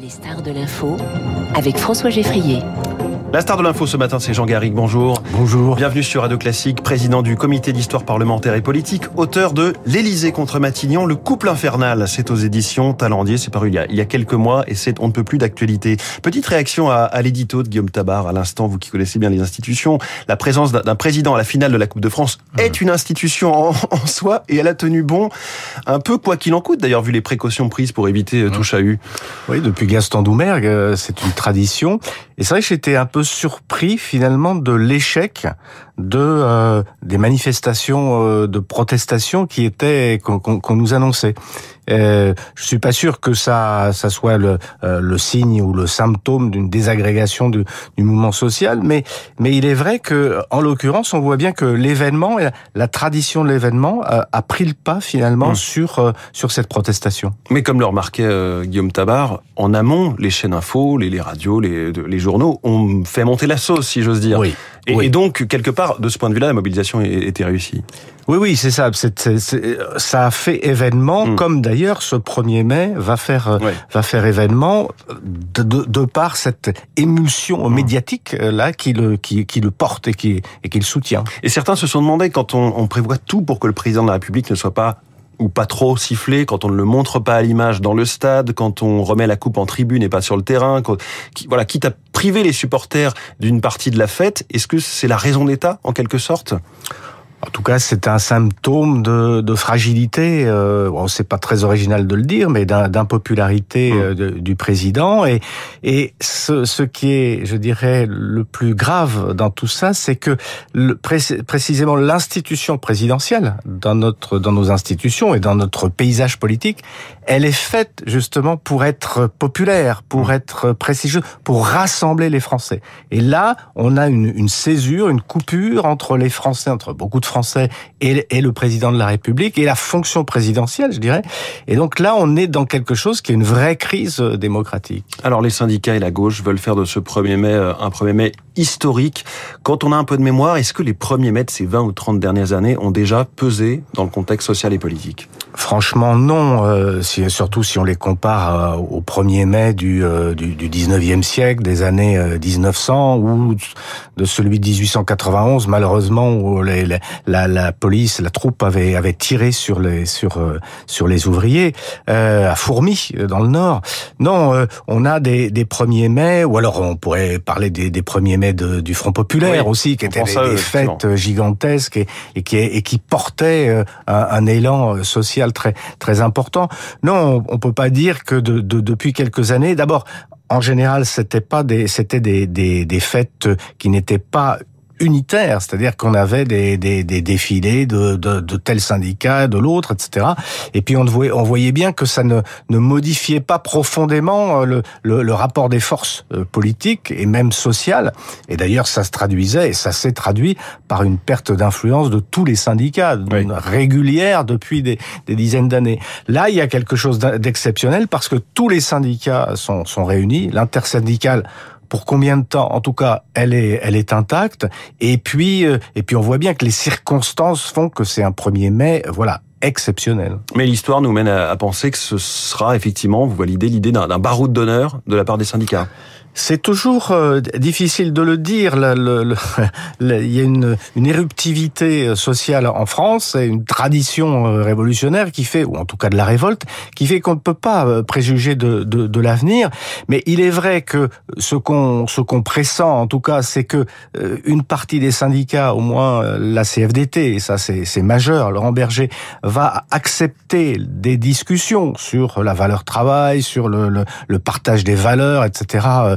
Les stars de l'info avec François Geffrier. La star de l'info ce matin, c'est Jean Garrigue. Bonjour. Bonjour. Bienvenue sur Radio Classique, président du comité d'histoire parlementaire et politique, auteur de L'Élysée contre Matignon, le couple infernal. C'est aux éditions Talendier, c'est paru il y, a, il y a quelques mois et c'est on ne peut plus d'actualité. Petite réaction à, à l'édito de Guillaume Tabar à l'instant, vous qui connaissez bien les institutions. La présence d'un président à la finale de la Coupe de France mmh. est une institution en, en, soi et elle a tenu bon un peu quoi qu'il en coûte d'ailleurs vu les précautions prises pour éviter mmh. tout chahut. Oui, depuis Gaston Doumergue, euh, c'est une tradition. Et c'est vrai que j'étais un peu surpris finalement de l'échec de euh, des manifestations euh, de protestation qui étaient qu'on qu nous annonçait. Euh, je suis pas sûr que ça ça soit le, euh, le signe ou le symptôme d'une désagrégation du, du, mouvement social, mais mais il est vrai que en l'occurrence on voit bien que l'événement, la tradition de l'événement a, a, pris le pas finalement mmh. sur euh, sur cette protestation. Mais comme le remarquait euh, Guillaume Tabar, en amont, les chaînes info, les, les radios, les, les journaux ont fait monter la sauce, si j'ose dire. Oui. Et, oui. et, donc, quelque part, de ce point de vue-là, la mobilisation était réussie. Oui, oui, c'est ça. C est, c est, ça a fait événement, mmh. comme d'ailleurs ce 1er mai va faire ouais. va faire événement de, de, de par cette émulsion mmh. médiatique euh, là qui le qui, qui le porte et qui et qui le soutient. Et certains se sont demandé quand on, on prévoit tout pour que le président de la République ne soit pas ou pas trop sifflé, quand on ne le montre pas à l'image dans le stade, quand on remet la coupe en tribune et pas sur le terrain, quand, qui, voilà, quitte à priver les supporters d'une partie de la fête, est-ce que c'est la raison d'État en quelque sorte? En tout cas, c'est un symptôme de, de fragilité. Euh, bon, c'est pas très original de le dire, mais d'impopularité mmh. euh, du président. Et, et ce, ce, qui est, je dirais, le plus grave dans tout ça, c'est que le, pré précisément l'institution présidentielle dans notre dans nos institutions et dans notre paysage politique, elle est faite justement pour être populaire, pour mmh. être prestigieuse, pour rassembler les Français. Et là, on a une, une césure, une coupure entre les Français, entre beaucoup de Français et, et, le président de la République et la fonction présidentielle, je dirais. Et donc là, on est dans quelque chose qui est une vraie crise démocratique. Alors les syndicats et la gauche veulent faire de ce 1er mai un 1er mai historique. Quand on a un peu de mémoire, est-ce que les premiers mai de ces 20 ou 30 dernières années ont déjà pesé dans le contexte social et politique? Franchement, non. Euh, si, surtout si on les compare euh, au 1er mai du, euh, du, du 19e siècle, des années 1900, ou de celui de 1891, malheureusement, où les, les, la, la, police, la troupe avait, avait tiré sur les, sur, sur les ouvriers, euh, à Fourmi, dans le Nord. Non, on a des, des 1er mai, ou alors on pourrait parler des, des 1er mai de, du Front Populaire oui, aussi, qui étaient des fêtes gigantesques et, et, qui, et qui portaient un, un élan social très très important. Non, on peut pas dire que de, de, depuis quelques années. D'abord, en général, c'était pas des c'était des, des, des fêtes qui n'étaient pas unitaire, c'est-à-dire qu'on avait des, des, des défilés de, de, de, tel syndicat, de l'autre, etc. Et puis on voyait, on voyait bien que ça ne, ne modifiait pas profondément euh, le, le, le rapport des forces euh, politiques et même sociales. Et d'ailleurs, ça se traduisait, et ça s'est traduit par une perte d'influence de tous les syndicats, oui. régulière depuis des, des dizaines d'années. Là, il y a quelque chose d'exceptionnel parce que tous les syndicats sont, sont réunis, l'intersyndicale pour combien de temps En tout cas, elle est, intacte. Et puis, euh, et puis, on voit bien que les circonstances font que c'est un 1er mai, voilà, exceptionnel. Mais l'histoire nous mène à, penser que ce sera effectivement, vous validez l'idée d'un baroud d'honneur de la part des syndicats. C'est toujours euh, difficile de le dire. Il y a une, une, éruptivité sociale en France et une tradition euh, révolutionnaire qui fait, ou en tout cas de la révolte, qui fait qu'on ne peut pas euh, préjuger de, de, de l'avenir. Mais il est vrai que ce qu'on ce qu'on pressent, en tout cas, c'est que une partie des syndicats, au moins la CFDT, et ça c'est majeur, Laurent Berger, va accepter des discussions sur la valeur travail, sur le, le, partage des valeurs, etc euh,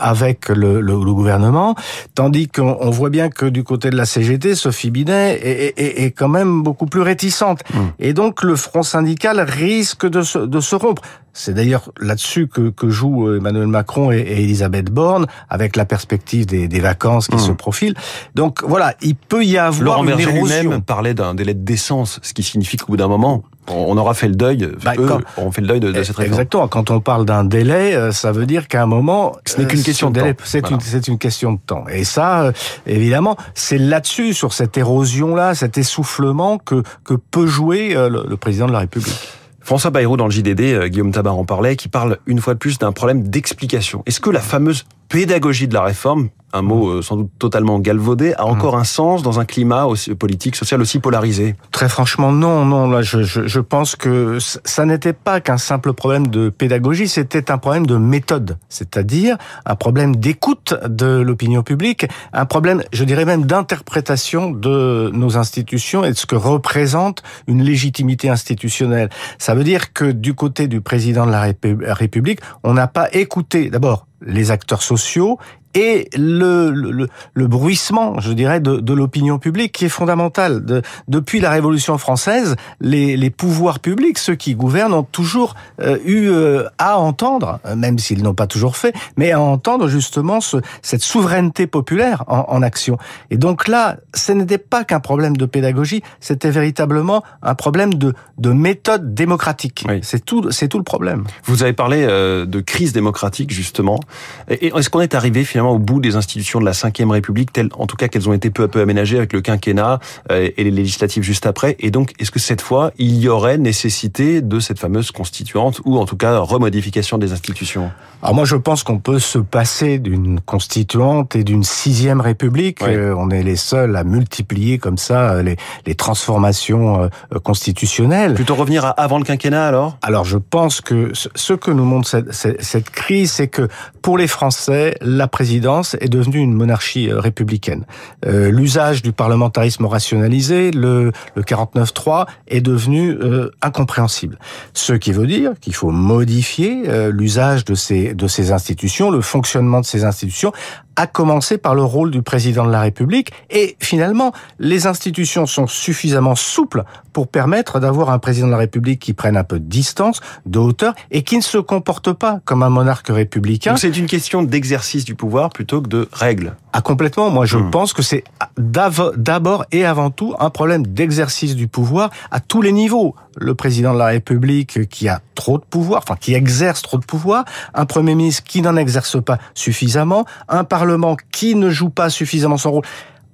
avec le, le, le, gouvernement, tandis qu'on voit bien que du côté de la CGT, Sophie Binet est, est, est quand même beaucoup plus réticente. Mmh. Et donc le front syndical risque de se, de se rompre. C'est d'ailleurs là-dessus que, que jouent Emmanuel Macron et, et, Elisabeth Borne, avec la perspective des, des vacances qui mmh. se profilent. Donc voilà, il peut y avoir Laurent une érosion. lui-même parlait d'un délai de décence, ce qui signifie qu'au bout d'un moment, on aura fait le deuil. Bah, eux, quand, on fait le deuil de, de cette réforme. Exactement. Quand on parle d'un délai, euh, ça veut dire qu'à un moment, ce n'est qu'une question de délai. C'est voilà. une, une, question de temps. Et ça, euh, évidemment, c'est là-dessus, sur cette érosion-là, cet essoufflement que que peut jouer euh, le, le président de la République. François Bayrou dans le JDD, euh, Guillaume Tabar en parlait, qui parle une fois de plus d'un problème d'explication. Est-ce que la fameuse pédagogie de la réforme, un mot euh, sans doute totalement galvaudé, a encore un sens dans un climat aussi, politique, social aussi polarisé Très franchement, non, non. Là, je, je, je pense que ça n'était pas qu'un simple problème de pédagogie, c'était un problème de méthode, c'est-à-dire un problème d'écoute de l'opinion publique, un problème, je dirais même, d'interprétation de nos institutions et de ce que représente une légitimité institutionnelle. Ça veut dire que du côté du président de la République, on n'a pas écouté d'abord les acteurs sociaux et le, le, le, bruissement, je dirais, de, de l'opinion publique qui est fondamental. De, depuis la Révolution française, les, les, pouvoirs publics, ceux qui gouvernent, ont toujours euh, eu euh, à entendre, même s'ils n'ont pas toujours fait, mais à entendre justement ce, cette souveraineté populaire en, en, action. Et donc là, ce n'était pas qu'un problème de pédagogie, c'était véritablement un problème de, de méthode démocratique. Oui. C'est tout, c'est tout le problème. Vous avez parlé euh, de crise démocratique justement. Et est-ce qu'on est arrivé finalement au bout des institutions de la Ve République, telles en tout cas qu'elles ont été peu à peu aménagées avec le quinquennat euh, et les législatives juste après? Et donc, est-ce que cette fois, il y aurait nécessité de cette fameuse constituante ou en tout cas remodification des institutions? Alors moi, je pense qu'on peut se passer d'une constituante et d'une sixième République. Euh, on est les seuls à multiplier comme ça euh, les, les transformations constitutionnelles. Plutôt revenir à avant le quinquennat alors? Alors je pense que ce que nous montre cette, cette, cette crise, c'est que pour les Français, la présidence est devenue une monarchie euh, républicaine. Euh, L'usage du parlementarisme rationalisé, le, le 49-3, est devenu euh, incompréhensible. Ce qui veut dire qu'il faut modifier l'usage de ces, de ces institutions, le fonctionnement de ces institutions, à commencer par le rôle du président de la République. Et finalement, les institutions sont suffisamment souples pour permettre d'avoir un président de la République qui prenne un peu de distance, de hauteur, et qui ne se comporte pas comme un monarque républicain. Donc c'est une question d'exercice du pouvoir plutôt que de règles. Ah complètement. Moi, je mmh. pense que c'est d'abord et avant tout un problème d'exercice du pouvoir à tous les niveaux. Le président de la République qui a trop de pouvoir, enfin qui exerce trop de pouvoir, un premier ministre qui n'en exerce pas suffisamment, un parlement qui ne joue pas suffisamment son rôle,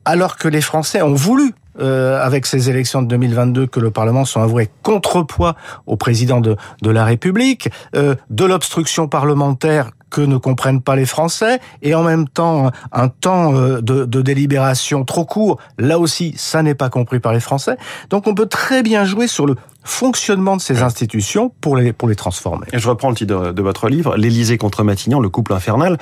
alors que les Français ont voulu euh, avec ces élections de 2022 que le Parlement soit un vrai contrepoids au président de, de la République, euh, de l'obstruction parlementaire que ne comprennent pas les Français, et en même temps un temps euh, de, de délibération trop court, là aussi ça n'est pas compris par les Français. Donc on peut très bien jouer sur le fonctionnement de ces institutions pour les, pour les transformer. Et je reprends le titre de, de votre livre, L'Élysée contre Matignon, le couple infernal.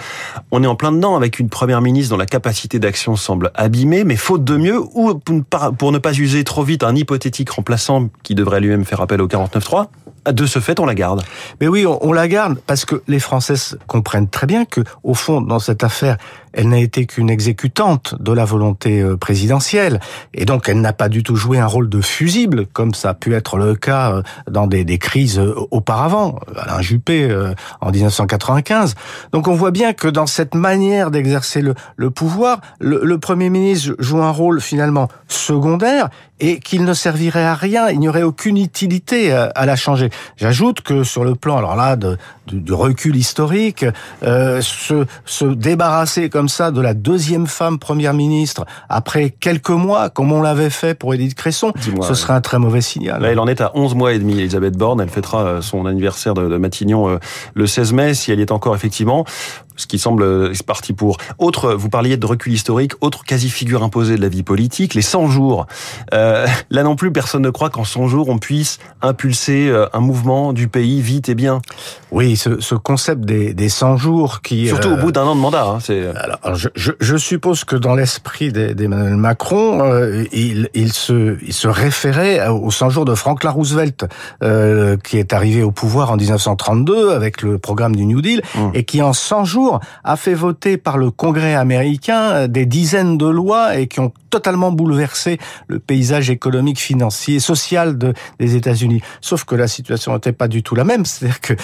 On est en plein dedans avec une première ministre dont la capacité d'action semble abîmée, mais faute de mieux, ou pour ne pas user trop vite un hypothétique remplaçant qui devrait lui-même faire appel au 49.3, de ce fait, on la garde. Mais oui, on, la garde parce que les Français comprennent très bien que, au fond, dans cette affaire, elle n'a été qu'une exécutante de la volonté présidentielle, et donc elle n'a pas du tout joué un rôle de fusible, comme ça a pu être le cas dans des, crises auparavant, Alain Juppé en 1995. Donc on voit bien que dans cette manière d'exercer le, pouvoir, le, Premier ministre joue un rôle finalement secondaire, et qu'il ne servirait à rien, il n'y aurait aucune utilité à, la changer. J'ajoute que sur le plan, alors là, du recul historique, euh, se, se débarrasser comme ça de la deuxième femme première ministre après quelques mois, comme on l'avait fait pour Édith Cresson, mois, ce serait un très mauvais signal. Là, elle en est à 11 mois et demi, Elisabeth Borne. Elle fêtera son anniversaire de, de Matignon euh, le 16 mai, si elle y est encore effectivement ce qui semble euh, c'est parti pour. Autre, vous parliez de recul historique, autre quasi-figure imposée de la vie politique, les 100 jours. Euh, là non plus, personne ne croit qu'en 100 jours, on puisse impulser euh, un mouvement du pays vite et bien. Oui, ce, ce concept des, des 100 jours qui... Surtout euh, au bout d'un an de mandat. Hein, c'est... Alors, je, je, je, suppose que dans l'esprit d'Emmanuel Macron, euh, il, il, se, il se référait aux 100 jours de Franklin Roosevelt, euh, qui est arrivé au pouvoir en 1932 avec le programme du New Deal, mmh. et qui en 100 jours a fait voter par le Congrès américain des dizaines de lois et qui ont totalement bouleversé le paysage économique, financier, social de, des États-Unis. Sauf que la situation n'était pas du tout la même. C'est-à-dire que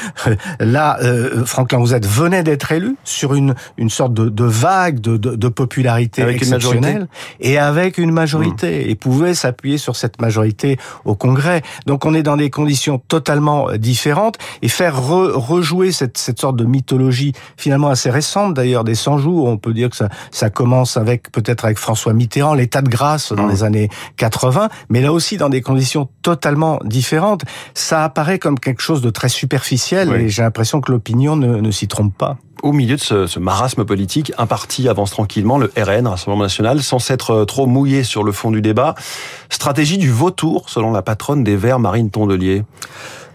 là, euh, Franklin Roosevelt venait d'être élu sur une, une sorte de, de vague de, de, de popularité avec exceptionnelle et avec une majorité mmh. et pouvait s'appuyer sur cette majorité au Congrès. Donc on est dans des conditions totalement différentes et faire re, rejouer cette, cette sorte de mythologie finalement assez récente d'ailleurs des 100 jours. On peut dire que ça, ça commence avec peut-être avec François Mitterrand l'état de grâce dans Mmh. les années 80, mais là aussi dans des conditions totalement différentes. Ça apparaît comme quelque chose de très superficiel Oui. et j'ai l'impression que l'opinion ne, ne s'y trompe pas. Au milieu de ce, ce marasme politique, un parti avance tranquillement, le RN, Rassemblement National, sans s'être trop mouillé sur le fond du débat. Stratégie du vautour, selon la patronne des Verts, Marine Tondelier.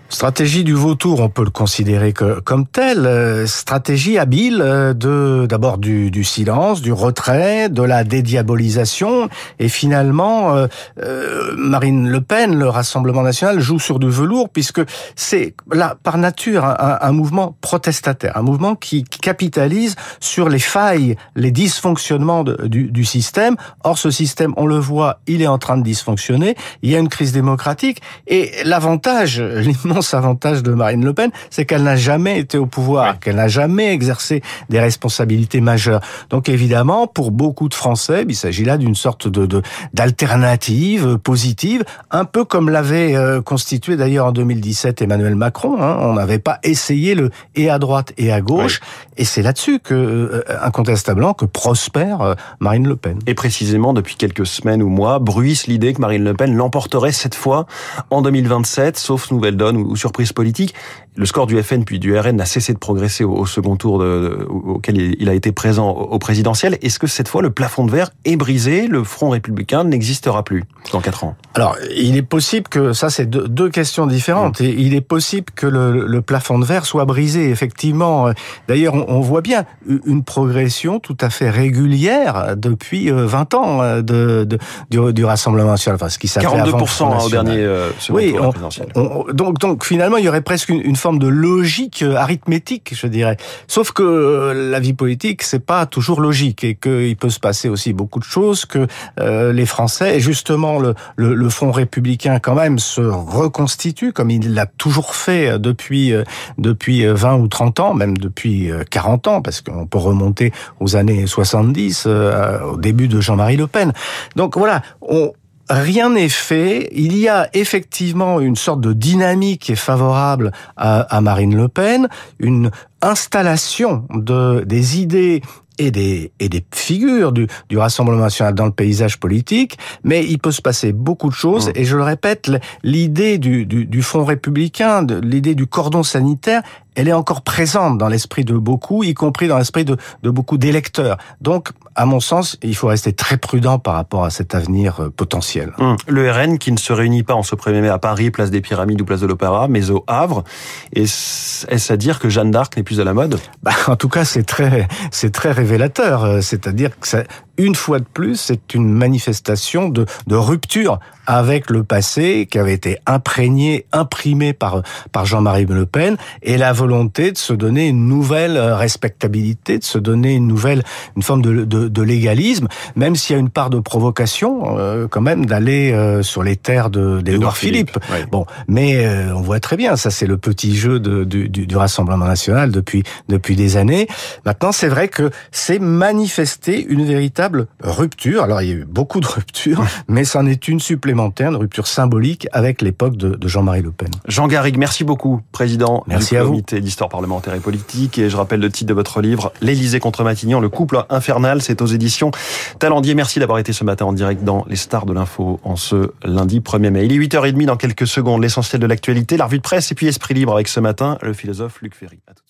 Stratégie du vautour, on peut le considérer que, comme tel. euh, stratégie habile euh, de d'abord du, du silence, du retrait, de la dédiabolisation, et finalement, euh, euh, Marine Le Pen, le Rassemblement national, joue sur du velours puisque c'est là par nature un, un- mouvement protestataire, un mouvement qui, qui capitalise sur les failles, les dysfonctionnements de- du, du système. Or, ce système, on le voit, il est en train de dysfonctionner. Il y a une crise démocratique, et l'avantage, l'immense avantage de Marine Le Pen, c'est qu'elle n'a jamais été au pouvoir, qu'elle n'a jamais exercé des responsabilités majeures. Donc évidemment, pour beaucoup de Français, il s'agit là d'une sorte de de- d'alternative positive, un peu comme l'avait euh, constitué d'ailleurs en 2017 Emmanuel Macron. hein. On n'avait pas essayé le et à droite et à gauche, et c'est là-dessus que euh, incontestablement que prospère euh, Marine Le Pen. Et précisément, depuis quelques semaines ou mois, bruisse l'idée que Marine Le Pen l'emporterait cette fois en 2027, sauf nouvelle donne ou, ou surprise politique. Le score du FN puis du RN n'a cessé de progresser au, au second tour de, auquel il a été présent au, au présidentiel. Est-ce que cette fois, le plafond de verre est brisé Le Front républicain n'existera plus dans quatre ans? Alors, il est possible que ça, c'est deux, deux questions différentes. Et il est possible que le, le plafond de verre soit brisé, effectivement. D'ailleurs, on, on voit bien une progression tout à fait régulière depuis euh, 20 ans euh, de, de- du, du Rassemblement national. Enfin, ce qui s'appelait avant le 42% Front hein, au dernier euh, Oui, on-. On- donc, donc finalement, il y aurait presque une, forme de logique euh, arithmétique, je dirais. Sauf que euh, la vie politique, c'est pas toujours logique et qu'il peut se passer aussi beaucoup de choses que euh, les Français et justement le, le, le Front républicain quand même se reconstitue comme il l'a toujours fait depuis depuis euh, 20 ou 30 ans, même depuis euh, 40 ans, parce qu'on peut remonter aux années 70, euh, au début de Jean-Marie Le Pen. Donc voilà, Rien n'est fait. Il y a effectivement une sorte de dynamique qui est favorable à, à Marine Le Pen, une installation de des idées et des, et des figures du, du Rassemblement national dans le paysage politique, mais il peut se passer beaucoup de choses. Mmh. Et je le répète, l'idée du, du, du Front républicain, l'idée du cordon sanitaire, elle est encore présente dans l'esprit de beaucoup, y compris dans l'esprit de, de beaucoup d'électeurs. Donc, à mon sens, il faut rester très prudent par rapport à cet avenir euh, potentiel. Hum. Le RN qui ne se réunit pas en ce 1er mai à Paris, place des Pyramides ou place de l'Opéra, mais au Havre. Est-ce à dire que Jeanne d'Arc n'est plus à la mode? Bah, en tout cas, c'est très, c'est très révélateur. Euh, C'est-à-dire que ça, une fois de plus, c'est une manifestation de, de rupture avec le passé qui avait été imprégné, imprimé par par Jean-Marie Le Pen, et la volonté de se donner une nouvelle euh, respectabilité, de se donner une nouvelle, une forme de, de, de légalisme, même s'il y a une part de provocation euh, quand même d'aller euh, sur les terres de d'Édouard Philippe. Oui. Bon, mais euh, on voit très bien, ça c'est le petit jeu de, du, du, du Rassemblement national depuis depuis des années. Maintenant, c'est vrai que c'est manifesté une véritable rupture. Alors, il y a eu beaucoup de ruptures, mais c'en est une supplémentaire, une rupture symbolique avec l'époque de, de Jean-Marie Le Pen. Jean Garrigue, merci beaucoup, président Merci du comité d'histoire parlementaire et politique. Et je rappelle le titre de votre livre, L'Élysée contre Matignon, le couple infernal. C'est aux éditions Talendier. Merci d'avoir été ce matin en direct dans les stars de l'info en ce lundi 1er mai. Il est 8h30 dans quelques secondes, l'essentiel de l'actualité, la revue de presse et puis Esprit Libre avec ce matin le philosophe Luc Ferry. À.